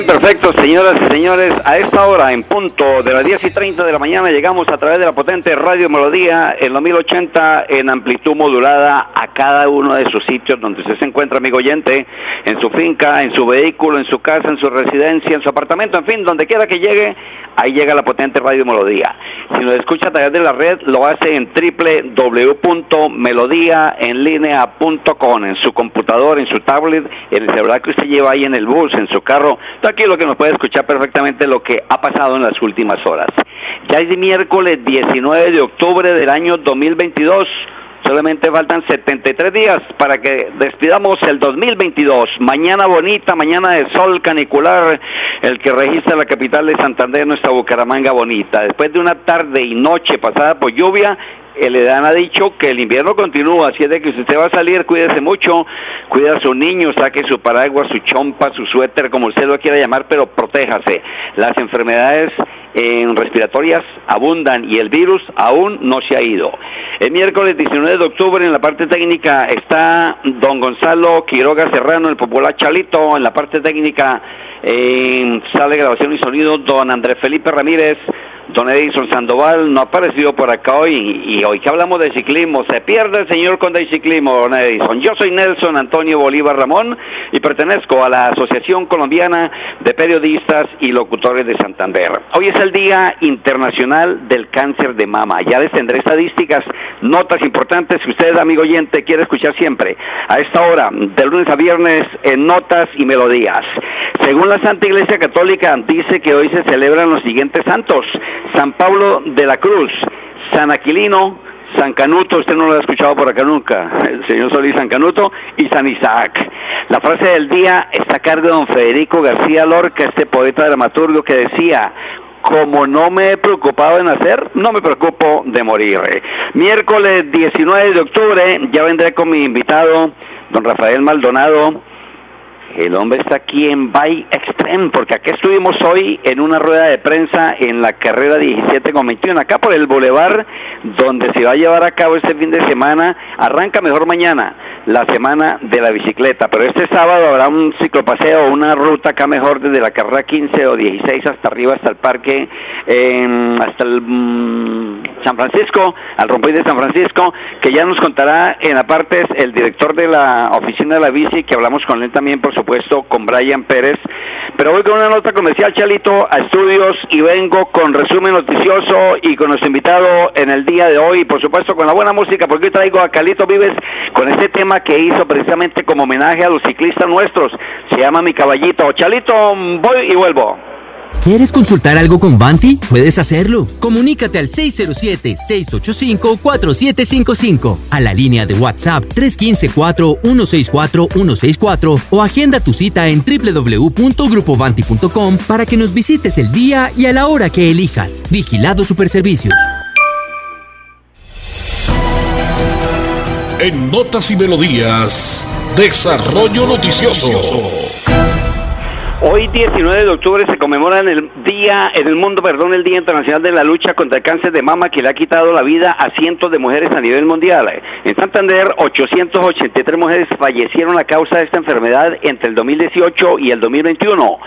Bien, perfecto, señoras y señores. A esta hora, en punto de las 10 y 30 de la mañana, llegamos a través de la potente Radio Melodía en los 1080 en amplitud modulada a cada uno de sus sitios donde usted se encuentra, amigo oyente, en su finca, en su vehículo, en su casa, en su residencia, en su apartamento, en fin, donde quiera que llegue, ahí llega la potente Radio Melodía. Si nos escucha a través de la red, lo hace en www.melodíaenlinea.com, en su computador, en su tablet, en el celular que usted lleva ahí en el bus, en su carro. Aquí lo que nos puede escuchar perfectamente lo que ha pasado en las últimas horas. Ya es miércoles 19 de octubre del año 2022. Solamente faltan 73 días para que despidamos el 2022. Mañana bonita, mañana de sol canicular, el que registra la capital de Santander, nuestra Bucaramanga bonita. Después de una tarde y noche pasada por lluvia, el EDAN ha dicho que el invierno continúa, así es de que si usted va a salir, cuídese mucho, cuida a su niño, saque su paraguas, su chompa, su suéter, como usted lo quiera llamar, pero protéjase. Las enfermedades en respiratorias abundan y el virus aún no se ha ido. El miércoles 19 de octubre en la parte técnica está don Gonzalo Quiroga Serrano, el popular Chalito, en la parte técnica en sala de grabación y sonido don Andrés Felipe Ramírez, Don Edison Sandoval no ha aparecido por acá hoy y hoy que hablamos de ciclismo, se pierde el señor con el ciclismo, Don Edison. Yo soy Nelson Antonio Bolívar Ramón y pertenezco a la Asociación Colombiana de Periodistas y Locutores de Santander. Hoy es el Día Internacional del Cáncer de Mama. Ya les tendré estadísticas, notas importantes que usted, amigo oyente, quiere escuchar siempre. A esta hora, de lunes a viernes, en Notas y Melodías. Según la Santa Iglesia Católica, dice que hoy se celebran los siguientes santos. San Pablo de la Cruz, San Aquilino, San Canuto, usted no lo ha escuchado por acá nunca, el señor Solís San Canuto y San Isaac. La frase del día está a cargo de don Federico García Lorca, este poeta dramaturgo que decía, como no me he preocupado de nacer, no me preocupo de morir. Miércoles 19 de octubre ya vendré con mi invitado, don Rafael Maldonado, el hombre está aquí en Bay Extreme, porque aquí estuvimos hoy en una rueda de prensa en la carrera 17 con 21, acá por el Boulevard, donde se va a llevar a cabo este fin de semana. Arranca mejor mañana la semana de la bicicleta, pero este sábado habrá un ciclopaseo, una ruta acá mejor desde la carrera 15 o 16 hasta arriba, hasta el parque, hasta el mm, San Francisco, al rompoy de San Francisco, que ya nos contará en apartes el director de la oficina de la bici, que hablamos con él también, por supuesto, con Brian Pérez. Pero voy con una nota comercial, Chalito, a estudios y vengo con resumen noticioso y con nuestro invitado en el día de hoy, por supuesto con la buena música, porque hoy traigo a Calito Vives con este tema que hizo precisamente como homenaje a los ciclistas nuestros. Se llama Mi Caballito. Chalito, voy y vuelvo. ¿Quieres consultar algo con Vanti? Puedes hacerlo. Comunícate al 607-685-4755, a la línea de WhatsApp 315-4164-164 o agenda tu cita en www.grupovanti.com para que nos visites el día y a la hora que elijas. Vigilado Superservicios. En Notas y Melodías, Desarrollo Noticioso. Hoy 19 de octubre se conmemora en el día en el mundo, perdón, el Día Internacional de la Lucha contra el Cáncer de Mama que le ha quitado la vida a cientos de mujeres a nivel mundial. En Santander, 883 mujeres fallecieron a causa de esta enfermedad entre el 2018 y el 2021.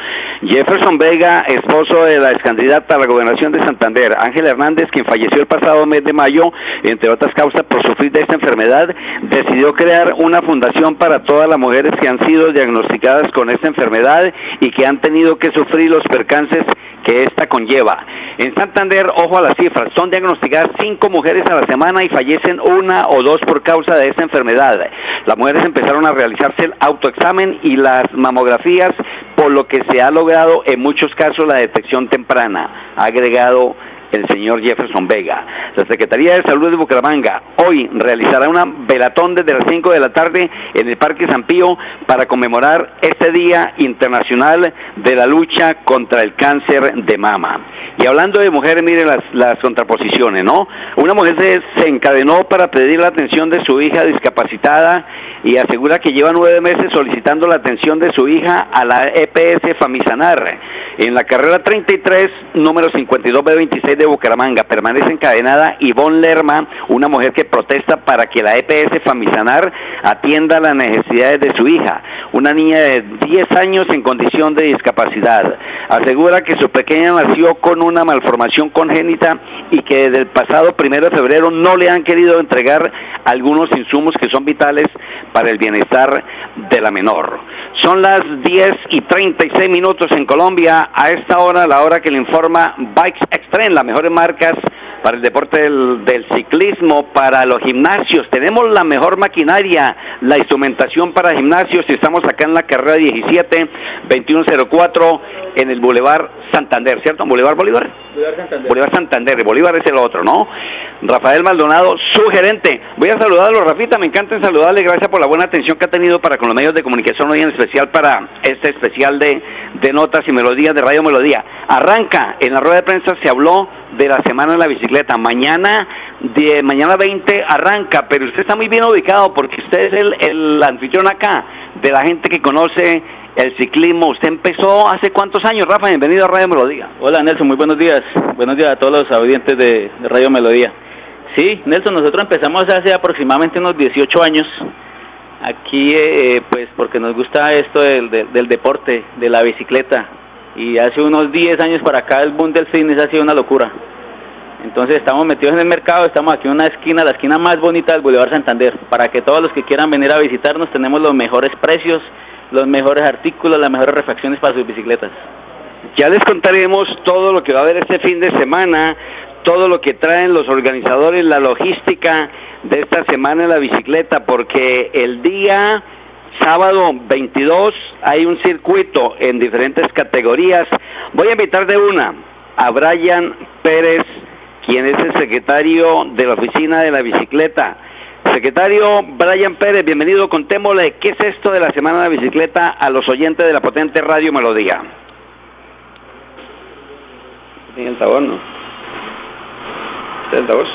Jefferson Vega, esposo de la ex candidata a la gobernación de Santander, Ángel Hernández, quien falleció el pasado mes de mayo, entre otras causas por sufrir de esta enfermedad, decidió crear una fundación para todas las mujeres que han sido diagnosticadas con esta enfermedad y que han tenido que sufrir los percances que esta conlleva. En Santander, ojo a las cifras, son diagnosticadas cinco mujeres a la semana y fallecen una o dos por causa de esta enfermedad. Las mujeres empezaron a realizarse el autoexamen y las mamografías, por lo que se ha logrado en muchos casos la detección temprana, agregado el señor Jefferson Vega. La Secretaría de Salud de Bucaramanga hoy realizará una velatón desde las 5 de la tarde en el Parque San Pío para conmemorar este Día Internacional de la Lucha contra el Cáncer de Mama. Y hablando de mujeres, miren las, las contraposiciones, ¿no? Una mujer se, se encadenó para pedir la atención de su hija discapacitada y asegura que lleva nueve meses solicitando la atención de su hija a la EPS Famisanar en la carrera 33, número 52B26 de Bucaramanga. Permanece encadenada Ivonne Lerma, una mujer que protesta para que la EPS Famisanar atienda las necesidades de su hija, una niña de 10 años en condición de discapacidad. Asegura que su pequeña nació con una malformación congénita y que desde el pasado primero de febrero no le han querido entregar algunos insumos que son vitales para el bienestar de la menor. Son las 10 y 36 minutos en Colombia. A esta hora, la hora que le informa Bikes Extreme, las mejores marcas para el deporte del, del, ciclismo, para los gimnasios. Tenemos la mejor maquinaria, la instrumentación para gimnasios. Estamos acá en la carrera 17, 2104, en el Boulevard Santander, ¿cierto? ¿Boulevard Bolívar? Bolívar Santander. Bolívar Santander, Bolívar es el otro, ¿no? Rafael Maldonado, su gerente. Voy a saludarlo, Rafita, me encanta saludarle, gracias por la buena atención que ha tenido para con los medios de comunicación hoy en especial para este especial de, de notas y melodías de Radio Melodía. Arranca, en la rueda de prensa se habló de la semana de la bicicleta. Mañana, de, mañana 20 arranca, pero usted está muy bien ubicado porque usted es el, el anfitrión acá de la gente que conoce el ciclismo. Usted empezó hace cuántos años, Rafa, bienvenido a Radio Melodía. Hola Nelson, muy buenos días. Buenos días a todos los audientes de, Radio Melodía. Sí, Nelson, nosotros empezamos hace aproximadamente unos 18 años. Aquí, eh, pues, porque nos gusta esto del, del, del, deporte, de la bicicleta. Y hace unos 10 años para acá el boom del fitness ha sido una locura. Entonces estamos metidos en el mercado, estamos aquí en una esquina, la esquina más bonita del Boulevard Santander, para que todos los que quieran venir a visitarnos tenemos los mejores precios, los mejores artículos, las mejores refacciones para sus bicicletas. Ya les contaremos todo lo que va a haber este fin de semana, todo lo que traen los organizadores, la logística de esta semana en la bicicleta, porque el día sábado 22 hay un circuito en diferentes categorías. Voy a invitar de una a Brian Pérez, quien es el secretario de la oficina de la bicicleta. Secretario Brian Pérez, bienvenido. Contémosle qué es esto de la Semana de la Bicicleta a los oyentes de la potente Radio Melodía. ¿Tiene el sabor, no? ¿Está el sabor?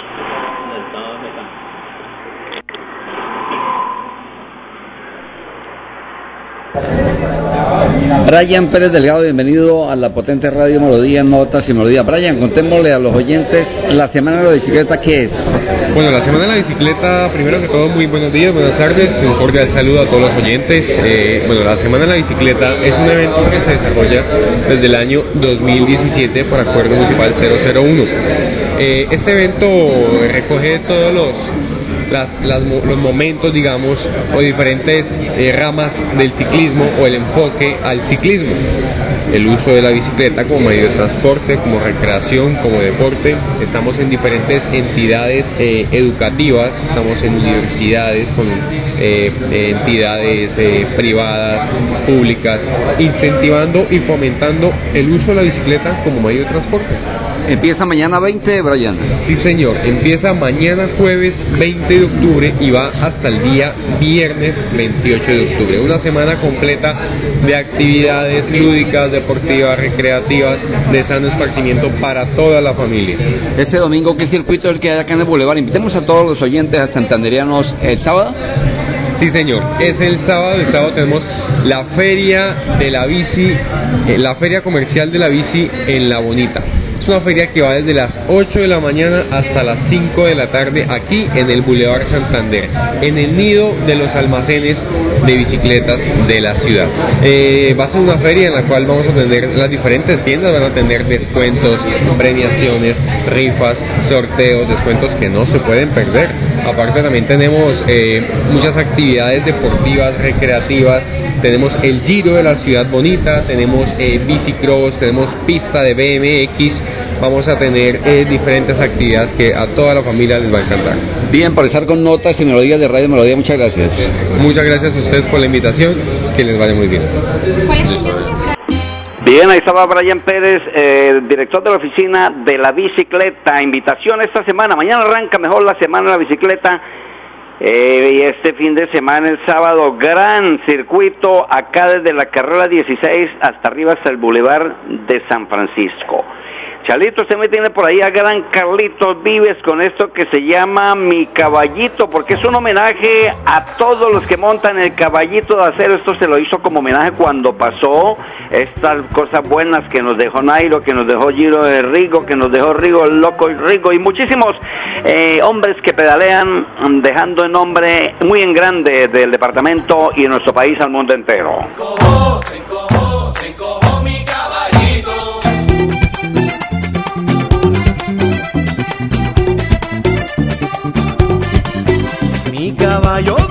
Brian Pérez Delgado, bienvenido a la potente radio Melodía, Notas y Melodía. Brian, contémosle a los oyentes la Semana de la Bicicleta, ¿qué es? Bueno, la Semana de la Bicicleta, primero que todo, muy buenos días, buenas tardes, un cordial saludo a todos los oyentes. Eh, bueno, la Semana de la Bicicleta es un evento que se desarrolla desde el año 2017 por Acuerdo Municipal 001. Eh, este evento recoge todos los las, las, los momentos, digamos, o diferentes eh, ramas del ciclismo o el enfoque al ciclismo. El uso de la bicicleta como medio de transporte, como recreación, como deporte. Estamos en diferentes entidades eh, educativas, estamos en universidades, con eh, entidades privadas, públicas, incentivando y fomentando el uso de la bicicleta como medio de transporte. Empieza mañana 20, Brian. Sí, señor. Empieza mañana jueves 20 de octubre y va hasta el día viernes 28 de octubre. Una semana completa de actividades lúdicas, deportivas, recreativas, de sano esparcimiento para toda la familia. Este domingo, ¿qué circuito es el que hay acá en el Boulevard? Invitemos a todos los oyentes a santanderianos el sábado. Sí, señor. Es el sábado. El sábado tenemos la feria de la bici, eh, la feria comercial de la bici en La Bonita. Es una feria que va desde las 8 de la mañana hasta las 5 de la tarde aquí en el Boulevard Santander, en el nido de los almacenes de bicicletas de la ciudad. Eh, va a ser una feria en la cual vamos a tener las diferentes tiendas, van a tener descuentos, premiaciones, rifas, sorteos, descuentos que no se pueden perder. Aparte también tenemos eh, muchas actividades deportivas, recreativas, tenemos el Giro de la Ciudad Bonita, tenemos eh, bicicross, tenemos pista de BMX, vamos a tener eh, diferentes actividades que a toda la familia les va a encantar. Bien, por estar con notas y melodías de Radio Melodía, muchas gracias. Muchas gracias a ustedes por la invitación, que les vaya muy bien. Bien, ahí estaba Brian Pérez, eh, director de la oficina de la bicicleta. Invitación esta semana. Mañana arranca mejor la semana de la bicicleta. Eh, y este fin de semana, el sábado, gran circuito acá desde la carrera 16 hasta arriba hasta el Boulevard de San Francisco. Chalito, usted me tiene por ahí a gran Carlitos Vives con esto que se llama Mi Caballito, porque es un homenaje a todos los que montan el caballito de acero. Esto se lo hizo como homenaje cuando pasó estas cosas buenas que nos dejó Nairo, que nos dejó Giro de Rigo, que nos dejó Rigo el Loco y Rigo, y muchísimos eh, hombres que pedalean, dejando el nombre muy en grande del departamento y de nuestro país al mundo entero. Mi caballo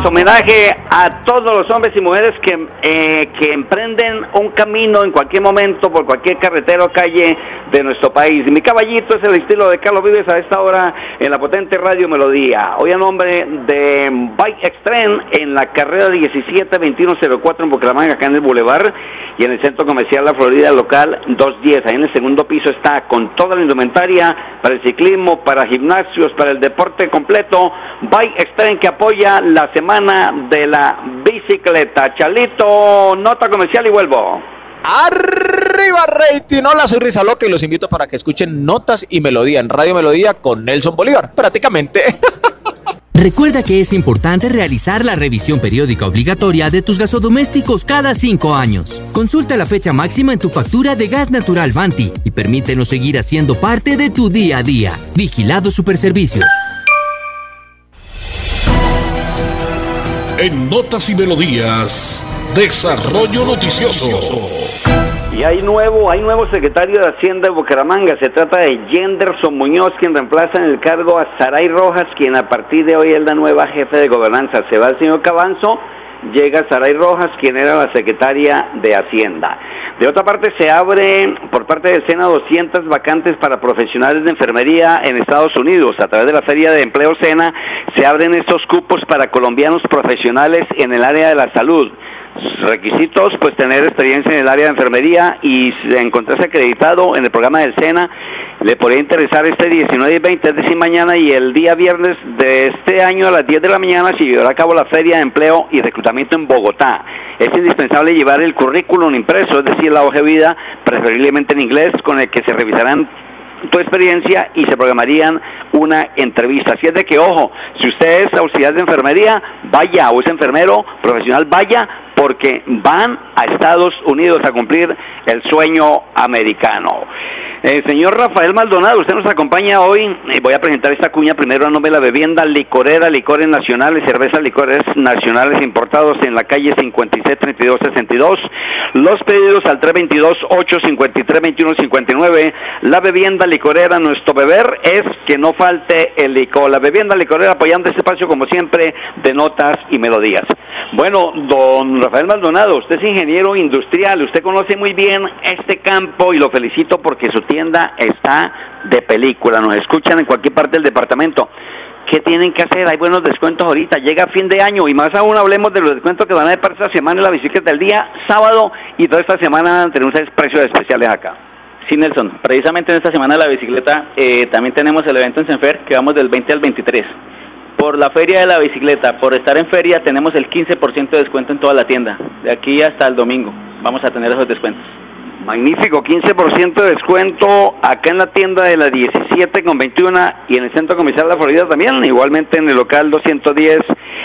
caballito. Es homenaje a todos los hombres y mujeres que, eh, que emprenden un camino en cualquier momento por cualquier carretera o calle de nuestro país. Mi caballito es el estilo de Carlos Vives a esta hora en la potente radio Melodía. Hoy a nombre de Bike Extreme en la carrera 17-2104 en Bucaramanga, acá en el Boulevard y en el Centro Comercial La Florida local 210. Ahí en el segundo piso está con toda la indumentaria para el ciclismo, para gimnasios, para el deporte completo. Bike Extreme que apoya la semana de la bicicleta. Chalito, nota comercial y vuelvo. Arriba rating, hola soy Risa Loca y los invito para que escuchen Notas y Melodía en Radio Melodía con Nelson Bolívar, prácticamente. Recuerda que es importante realizar la revisión periódica obligatoria de tus gasodomésticos cada cinco años. Consulta la fecha máxima en tu factura de gas natural Vanti y permítenos seguir haciendo parte de tu día a día. Vigilado Superservicios. En Notas y Melodías, Desarrollo Noticioso. Y hay nuevo, hay nuevo secretario de Hacienda de Bucaramanga. Se trata de Jenderson Muñoz, quien reemplaza en el cargo a Saray Rojas, quien a partir de hoy es la nueva jefe de gobernanza. Se va el señor Cabanzo, llega Saray Rojas, quien era la secretaria de Hacienda. De otra parte, se abre por parte del SENA 200 vacantes para profesionales de enfermería en Estados Unidos. A través de la Feria de Empleo SENA se abren estos cupos para colombianos profesionales en el área de la salud requisitos, pues tener experiencia en el área de enfermería y encontrarse acreditado en el programa del SENA. Le podría interesar este 19 y 20, es decir, mañana y el día viernes de este año a las 10 de la mañana se llevará a cabo la Feria de Empleo y Reclutamiento en Bogotá. Es indispensable llevar el currículum impreso, es decir, la hoja de vida, preferiblemente en inglés, con el que se revisarán tu experiencia y se programarían una entrevista. Así es de que, ojo, si usted es auxiliar de enfermería, vaya, o es enfermero profesional, vaya, porque van a Estados Unidos a cumplir el sueño americano. Eh, señor Rafael Maldonado, usted nos acompaña hoy. Eh, voy a presentar esta cuña primero a nombre de la bebienda licorera, licores nacionales, cervezas licores nacionales importados en la calle 563262. Los pedidos al 322-853-2159. La bebienda licorera, nuestro beber es que no falte el licor. La bebienda licorera apoyando este espacio como siempre de notas y melodías. Bueno, don Rafael Maldonado, usted es ingeniero industrial, usted conoce muy bien este campo y lo felicito porque su tienda está de película, nos escuchan en cualquier parte del departamento. ¿Qué tienen que hacer? Hay buenos descuentos ahorita, llega fin de año y más aún hablemos de los descuentos que van a para esta semana en la bicicleta del día sábado y toda esta semana unos precios especiales acá. Sí, Nelson. Precisamente en esta semana de la bicicleta eh, también tenemos el evento en Senfer que vamos del 20 al 23. Por la feria de la bicicleta, por estar en feria, tenemos el 15% de descuento en toda la tienda. De aquí hasta el domingo vamos a tener esos descuentos. Magnífico, 15% de descuento acá en la tienda de la 17 con 21 y en el centro comercial La Florida también, igualmente en el local 210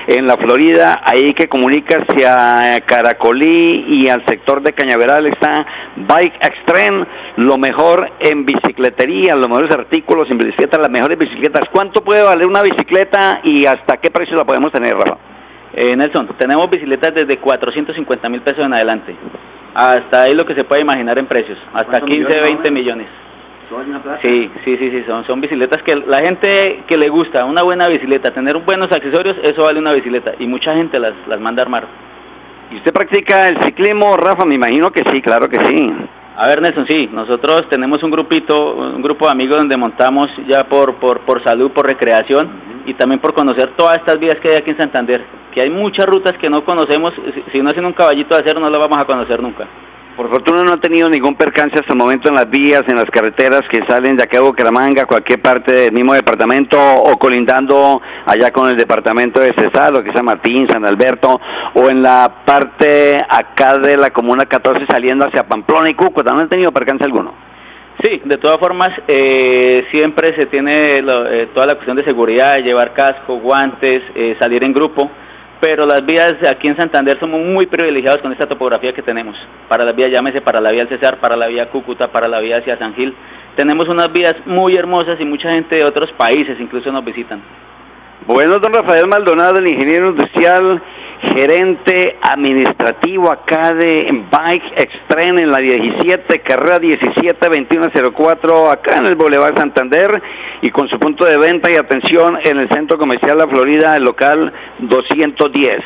en La Florida, ahí que comunica hacia Caracolí y al sector de Cañaveral está Bike Extreme, lo mejor en bicicletería, los mejores artículos en bicicletas, las mejores bicicletas. ¿Cuánto puede valer una bicicleta y hasta qué precio la podemos tener, Rafa? Eh, Nelson, tenemos bicicletas desde 450 mil pesos en adelante. Hasta ahí lo que se puede imaginar en precios. Hasta 15, 20 millones. Sí, sí, sí, sí, son, son bicicletas que la gente que le gusta, una buena bicicleta, tener buenos accesorios, eso vale una bicicleta y mucha gente las, las manda a armar. ¿Y usted practica el ciclismo, Rafa? Me imagino que sí, claro que sí. A ver, Nelson, sí, nosotros tenemos un grupito, un grupo de amigos donde montamos ya por, por, por salud, por recreación y también por conocer todas estas vías que hay aquí en Santander, que hay muchas rutas que no conocemos, si- si no hacen un caballito de acero no las vamos a conocer nunca. Por fortuna no ha tenido ningún percance hasta el momento en las vías, en las carreteras que salen de acá de Bucaramanga, cualquier parte del mismo departamento o colindando allá con el departamento de Cesar, lo que San Martín, San Alberto, o en la parte acá de la comuna 14 saliendo hacia Pamplona y Cúcuta. ¿No han tenido percance alguno? Sí, de todas formas, eh, siempre se tiene lo- eh, toda la cuestión de seguridad, llevar casco, guantes, eh, salir en grupo, pero las vías aquí en Santander somos muy privilegiados con esta topografía que tenemos. Para las vías, llámese para la vía del Cesar, para la vía Cúcuta, para la vía hacia San Gil. Tenemos unas vías muy hermosas y mucha gente de otros países incluso nos visitan. Bueno, don Rafael Maldonado, el ingeniero industrial, gerente administrativo acá de Bike Extreme en la 17, carrera 17-2104, acá en el Boulevard Santander, y con su punto de venta y atención en el Centro Comercial La Florida, el local 210.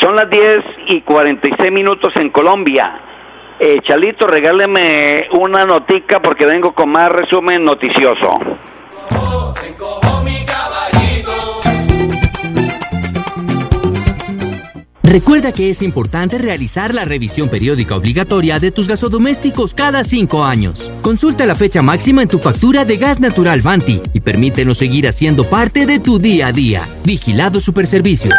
Son las 10 y 46 minutos en Colombia. Eh, Chalito, regáleme una notica porque vengo con más resumen noticioso. Recuerda que es importante realizar la revisión periódica obligatoria de tus gasodomésticos cada cinco años. Consulta la fecha máxima en tu factura de gas natural Vanti y permítenos seguir haciendo parte de tu día a día. Vigilado Superservicios.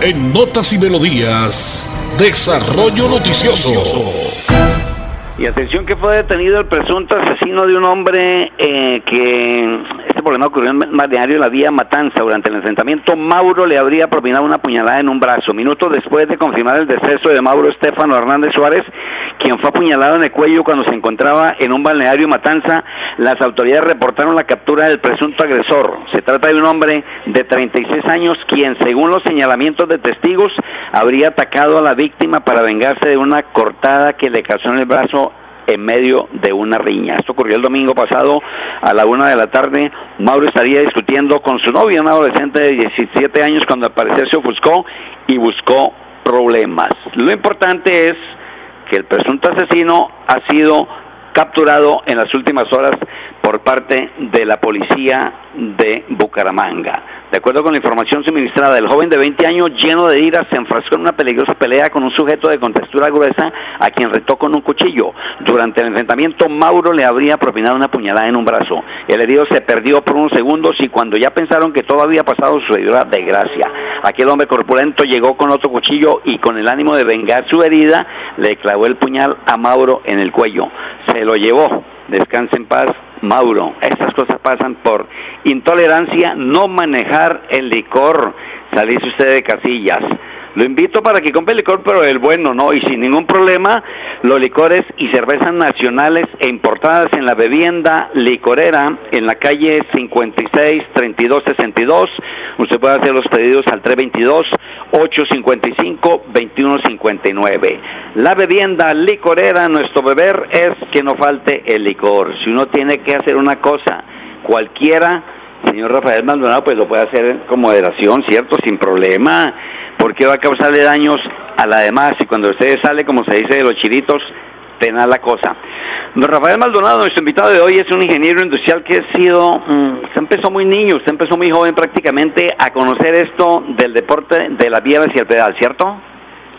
En Notas y Melodías, Desarrollo Noticioso. Y atención que fue detenido el presunto asesino de un hombre eh, que este problema ocurrió en balneario la vía Matanza. Durante el enfrentamiento, Mauro le habría propinado una puñalada en un brazo. Minutos después de confirmar el deceso de Mauro Estefano Hernández Suárez, quien fue apuñalado en el cuello cuando se encontraba en un balneario Matanza, las autoridades reportaron la captura del presunto agresor. Se trata de un hombre de 36 años quien, según los señalamientos de testigos, habría atacado a la víctima para vengarse de una cortada que le causó en el brazo en medio de una riña. Esto ocurrió el domingo pasado a la una de la tarde. Mauro estaría discutiendo con su novia, una adolescente de 17 años, cuando al parecer se ofuscó y buscó problemas. Lo importante es que el presunto asesino ha sido capturado en las últimas horas por parte de la policía de Bucaramanga. De acuerdo con la información suministrada, el joven de 20 años lleno de ira se enfrascó en una peligrosa pelea con un sujeto de contextura gruesa a quien retó con un cuchillo. Durante el enfrentamiento, Mauro le habría propinado una puñalada en un brazo. El herido se perdió por unos segundos y cuando ya pensaron que todo había pasado, sucedió la desgracia. Aquel hombre corpulento llegó con otro cuchillo y con el ánimo de vengar su herida, le clavó el puñal a Mauro en el cuello. Se lo llevó. Descanse en paz, Mauro. Estas cosas pasan por intolerancia, no manejar el licor, salirse usted de casillas. Lo invito para que compre licor, pero el bueno, ¿no? Y sin ningún problema, los licores y cervezas nacionales e importadas en la bebienda licorera en la calle 56 32 62. Usted puede hacer los pedidos al 322 855 2159. La bebienda licorera, nuestro beber es que no falte el licor. Si uno tiene que hacer una cosa, cualquiera, señor Rafael Maldonado, pues lo puede hacer con moderación, ¿cierto? Sin problema, porque va a causarle daños a la demás. Y cuando usted sale, como se dice de los chiritos, penal la cosa. Don Rafael Maldonado, nuestro invitado de hoy, es un ingeniero industrial que ha sido, mm, usted empezó muy niño, usted empezó muy joven prácticamente a conocer esto del deporte de la vía hacia el pedal, ¿cierto?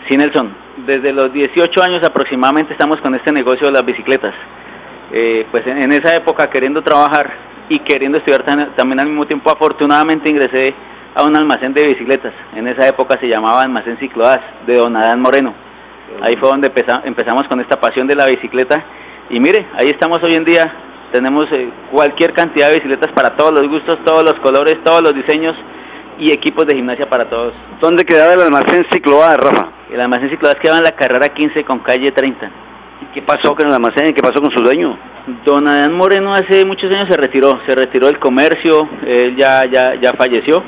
Sí, Nelson. desde los 18 años aproximadamente estamos con este negocio de las bicicletas. Eh, pues en, esa época queriendo trabajar y queriendo estudiar también al mismo tiempo, afortunadamente ingresé a un almacén de bicicletas. En esa época se llamaba Almacén Ciclodas de Don Adán Moreno. Ahí fue donde empeza- empezamos con esta pasión de la bicicleta. Y mire, ahí estamos hoy en día. Tenemos eh, cualquier cantidad de bicicletas para todos los gustos, todos los colores, todos los diseños y equipos de gimnasia para todos. ¿Dónde quedaba el almacén Cicloa, Rafa? El almacén Ciclodas quedaba en la carrera 15 con calle 30. ¿Y qué pasó con el almacén? ¿Qué pasó con su dueño? Don Adán Moreno hace muchos años se retiró, se retiró del comercio, él ya, ya, ya falleció.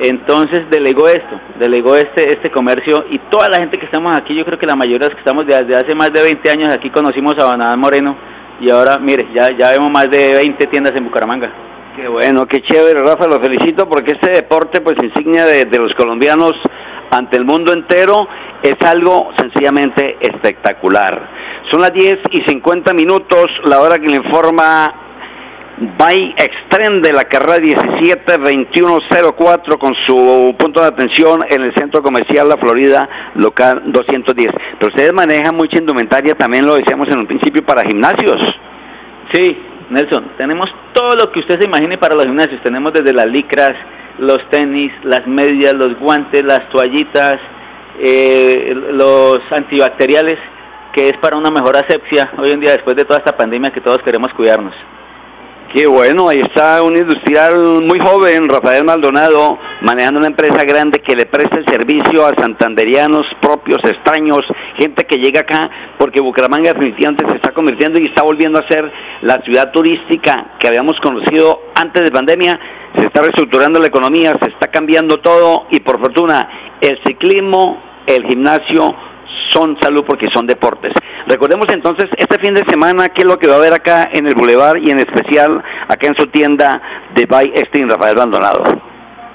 Entonces delegó esto, delegó este, este comercio y toda la gente que estamos aquí, yo creo que la mayoría de los que estamos desde hace más de 20 años aquí conocimos a Don Adán Moreno y ahora, mire, ya, ya vemos más de 20 tiendas en Bucaramanga. Qué bueno, qué chévere, Rafa, lo felicito porque este deporte, pues insignia de, de los colombianos ante el mundo entero, es algo sencillamente espectacular. Son las 10 y 50 minutos, la hora que le informa By Extreme de la carrera 17-2104 con su punto de atención en el centro comercial La Florida, local 210. Pero ustedes manejan mucha indumentaria, también lo decíamos en un principio, para gimnasios. Sí, Nelson, tenemos todo lo que usted se imagine para los gimnasios. Tenemos desde las licras, los tenis, las medias, los guantes, las toallitas, eh, los antibacteriales, que es para una mejor asepsia hoy en día después de toda esta pandemia que todos queremos cuidarnos. Qué bueno, ahí está un industrial muy joven, Rafael Maldonado, manejando una empresa grande que le presta el servicio a santanderianos propios, extraños, gente que llega acá, porque Bucaramanga definitivamente se está convirtiendo y está volviendo a ser la ciudad turística que habíamos conocido antes de pandemia. Se está reestructurando la economía, se está cambiando todo y por fortuna el ciclismo, el gimnasio, son salud porque son deportes. Recordemos entonces este fin de semana qué es lo que va a haber acá en el Boulevard y en especial acá en su tienda de By Extreme Rafael Maldonado.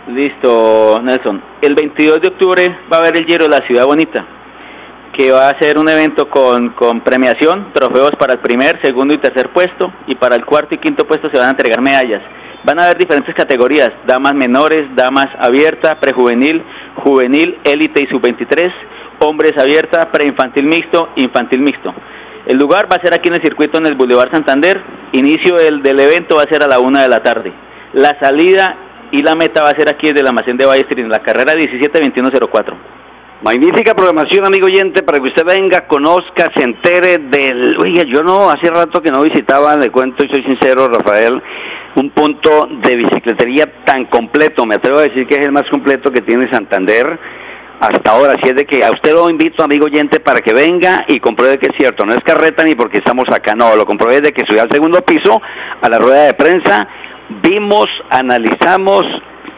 Listo, Nelson. El 22 de octubre va a haber el Giro de la Ciudad Bonita, que va a ser un evento con, con premiación, trofeos para el primer, segundo y tercer puesto, y para el cuarto y quinto puesto se van a entregar medallas. Van a haber diferentes categorías, damas menores, damas abierta, prejuvenil, juvenil, élite y sub-23, hombres abierta, preinfantil mixto, infantil mixto. El lugar va a ser aquí en el circuito en el Boulevard Santander. Inicio del, del evento va a ser a la una de la tarde. La salida y la meta va a ser aquí desde el almacén de Ballester en la carrera 172104. Magnífica programación, amigo oyente, para que usted venga, conozca, se entere del... Oiga, yo no, hace rato que no visitaba, le cuento y soy sincero, Rafael, un punto de bicicletería tan completo, me atrevo a decir que es el más completo que tiene Santander hasta ahora, así es de que a usted lo invito, amigo oyente, para que venga y compruebe que es cierto, no es carreta ni porque estamos acá, no, lo compruebe de que subí al segundo piso, a la rueda de prensa, vimos, analizamos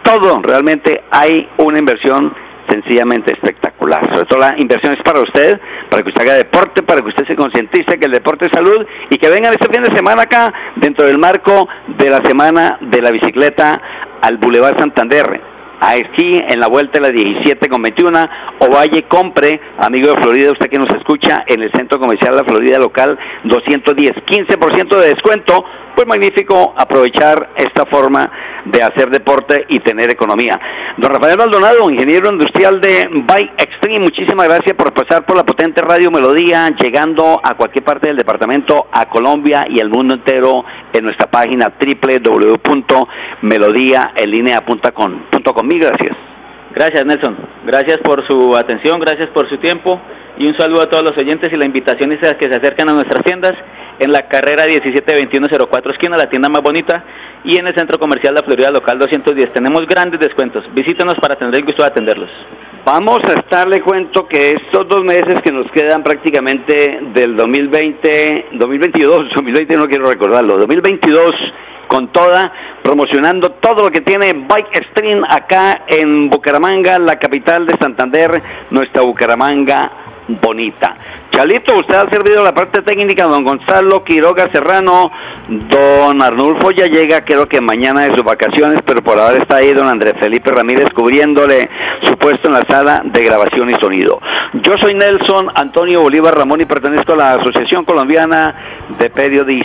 todo, realmente hay una inversión sencillamente espectacular. Sobre todo la inversión es para usted, para que usted haga deporte, para que usted se concientice que el deporte es salud y que vengan este fin de semana acá dentro del marco de la semana de la bicicleta al Boulevard Santander. Aquí en la vuelta de la 17 con 21 o vaya y compre, amigo de Florida, usted que nos escucha en el centro comercial de la Florida local 210, 15% de descuento, pues magnífico aprovechar esta forma de hacer deporte y tener economía. Don Rafael Maldonado, ingeniero industrial de Bike Extreme, muchísimas gracias por pasar por la potente radio Melodía, llegando a cualquier parte del departamento, a Colombia y al mundo entero en nuestra página www.melodiaenlinea.com. Mil gracias. Gracias, Nelson. Gracias por su atención, gracias por su tiempo y un saludo a todos los oyentes y la invitación es a que se acerquen a nuestras tiendas en la carrera 172104 esquina, la tienda más bonita, y en el centro comercial La Florida local 210. Tenemos grandes descuentos. Visítenos para tener el gusto de atenderlos. Vamos a estar, le cuento que estos dos meses que nos quedan prácticamente del 2020, 2022, 2020 no quiero recordarlo, 2022 con toda, promocionando todo lo que tiene Bike Extreme acá en Bucaramanga, la capital de Santander, nuestra Bucaramanga bonita. Chalito, usted ha servido la parte técnica, don Gonzalo Quiroga Serrano, don Arnulfo ya llega, creo que mañana de sus vacaciones, pero por ahora está ahí don Andrés Felipe Ramírez cubriéndole su puesto en la sala de grabación y sonido. Yo soy Nelson Antonio Bolívar Ramón y pertenezco a la Asociación Colombiana de Periodistas